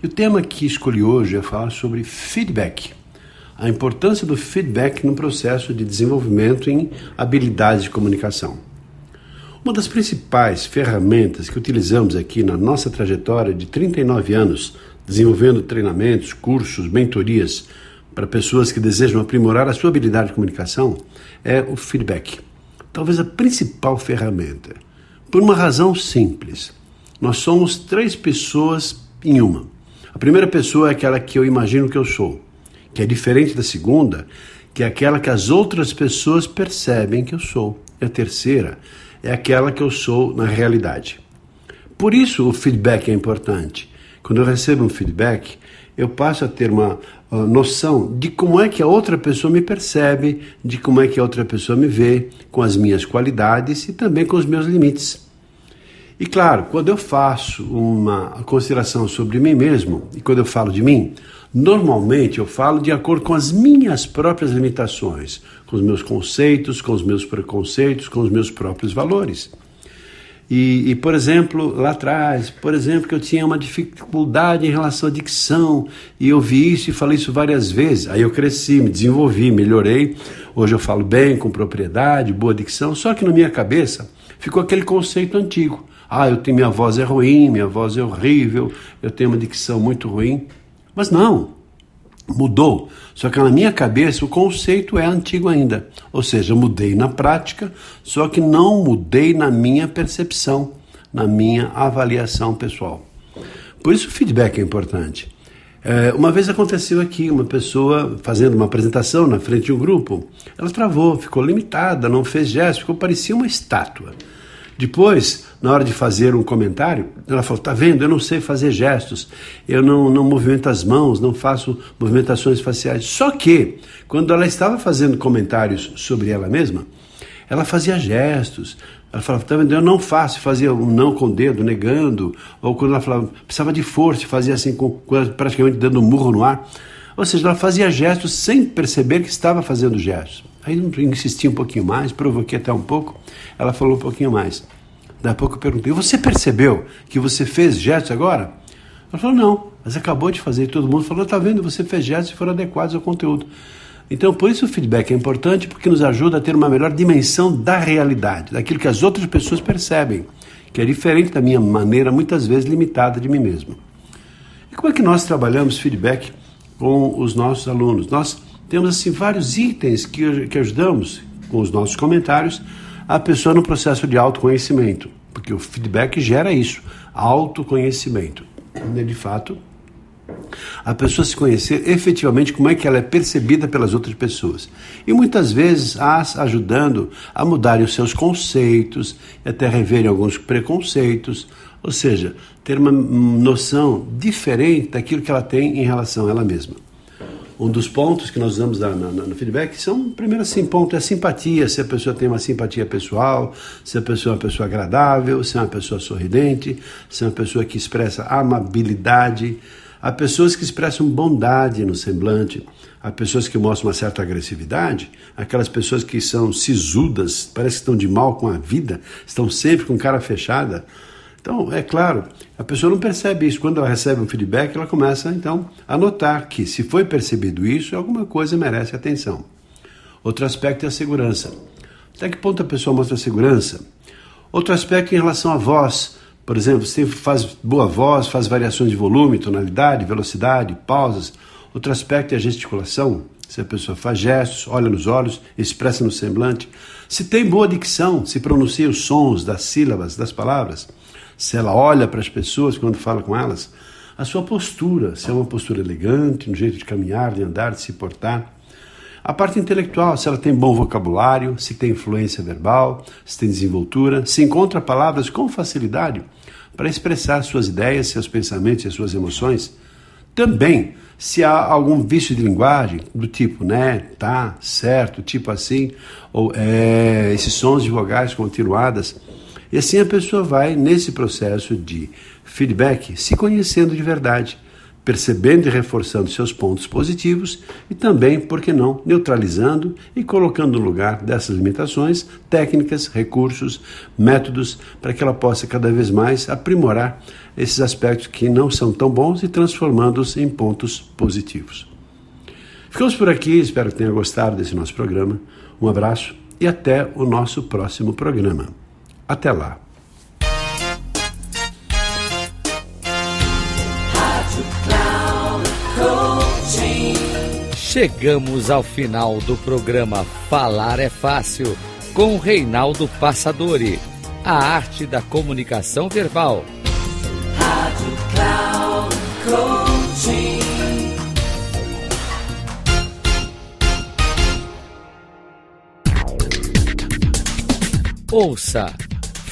E o tema que escolhi hoje é falar sobre feedback. A importância do feedback no processo de desenvolvimento em habilidades de comunicação. Uma das principais ferramentas que utilizamos aqui na nossa trajetória de 39 anos, desenvolvendo treinamentos, cursos, mentorias para pessoas que desejam aprimorar a sua habilidade de comunicação, é o feedback. Talvez a principal ferramenta. Por uma razão simples. Nós somos três pessoas em uma. A primeira pessoa é aquela que eu imagino que eu sou, que é diferente da segunda, que é aquela que as outras pessoas percebem que eu sou. E a terceira é aquela que eu sou na realidade. Por isso o feedback é importante. Quando eu recebo um feedback, eu passo a ter uma uh, noção de como é que a outra pessoa me percebe, de como é que a outra pessoa me vê, com as minhas qualidades e também com os meus limites. E claro, quando eu faço uma consideração sobre mim mesmo, e quando eu falo de mim, normalmente eu falo de acordo com as minhas próprias limitações, com os meus conceitos, com os meus preconceitos, com os meus próprios valores. E, e, por exemplo, lá atrás, por exemplo, que eu tinha uma dificuldade em relação à dicção, e eu vi isso e falei isso várias vezes. Aí eu cresci, me desenvolvi, melhorei. Hoje eu falo bem, com propriedade, boa dicção, só que na minha cabeça ficou aquele conceito antigo. Ah, eu tenho minha voz é ruim, minha voz é horrível, eu tenho uma dicção muito ruim. Mas não, mudou. Só que na minha cabeça o conceito é antigo ainda. Ou seja, mudei na prática, só que não mudei na minha percepção, na minha avaliação pessoal. Por isso o feedback é importante. É, uma vez aconteceu aqui, uma pessoa fazendo uma apresentação na frente de um grupo, ela travou, ficou limitada, não fez gesto, ficou parecia uma estátua. Depois, na hora de fazer um comentário, ela falou: Tá vendo? Eu não sei fazer gestos, eu não, não movimento as mãos, não faço movimentações faciais. Só que, quando ela estava fazendo comentários sobre ela mesma, ela fazia gestos. Ela falava: Tá vendo? Eu não faço, fazia um não com o dedo, negando. Ou quando ela falava, precisava de força, fazia assim, com, praticamente dando um murro no ar. Ou seja, ela fazia gestos sem perceber que estava fazendo gestos. Aí insisti um pouquinho mais, provoquei até um pouco. Ela falou um pouquinho mais. Daí a pouco eu perguntei: Você percebeu que você fez gestos agora? Ela falou: Não, mas acabou de fazer. E todo mundo falou: Tá vendo? Você fez gestos e foram adequados ao conteúdo. Então, por isso o feedback é importante, porque nos ajuda a ter uma melhor dimensão da realidade, daquilo que as outras pessoas percebem, que é diferente da minha maneira, muitas vezes limitada de mim mesmo. E como é que nós trabalhamos feedback com os nossos alunos? Nós temos assim vários itens que, que ajudamos com os nossos comentários a pessoa no processo de autoconhecimento, porque o feedback gera isso, autoconhecimento. De fato, a pessoa se conhecer efetivamente como é que ela é percebida pelas outras pessoas. E muitas vezes as ajudando a mudarem os seus conceitos até reverem alguns preconceitos, ou seja, ter uma noção diferente daquilo que ela tem em relação a ela mesma um dos pontos que nós usamos na, na, no feedback são, primeiro assim, ponto é simpatia, se a pessoa tem uma simpatia pessoal, se a pessoa é uma pessoa agradável, se é uma pessoa sorridente, se é uma pessoa que expressa amabilidade. Há pessoas que expressam bondade no semblante, há pessoas que mostram uma certa agressividade, aquelas pessoas que são sisudas, parece que estão de mal com a vida, estão sempre com cara fechada. Então, é claro, a pessoa não percebe isso. Quando ela recebe um feedback, ela começa então a notar que, se foi percebido isso, alguma coisa merece atenção. Outro aspecto é a segurança. Até que ponto a pessoa mostra segurança? Outro aspecto em relação à voz. Por exemplo, você faz boa voz, faz variações de volume, tonalidade, velocidade, pausas. Outro aspecto é a gesticulação. Se a pessoa faz gestos, olha nos olhos, expressa no semblante. Se tem boa dicção, se pronuncia os sons das sílabas, das palavras se ela olha para as pessoas quando fala com elas, a sua postura, se é uma postura elegante, no jeito de caminhar, de andar, de se portar. A parte intelectual, se ela tem bom vocabulário, se tem influência verbal, se tem desenvoltura, se encontra palavras com facilidade para expressar suas ideias, seus pensamentos e suas emoções. Também, se há algum vício de linguagem, do tipo né, tá, certo, tipo assim, ou é, esses sons de vogais continuadas, e assim a pessoa vai nesse processo de feedback se conhecendo de verdade percebendo e reforçando seus pontos positivos e também, por que não, neutralizando e colocando no lugar dessas limitações técnicas, recursos, métodos para que ela possa cada vez mais aprimorar esses aspectos que não são tão bons e transformando-os em pontos positivos. Ficamos por aqui, espero que tenha gostado desse nosso programa. Um abraço e até o nosso próximo programa. Até lá! Chegamos ao final do programa Falar é Fácil com Reinaldo Passadori, a arte da comunicação verbal. Rádio Cloud Coaching. Ouça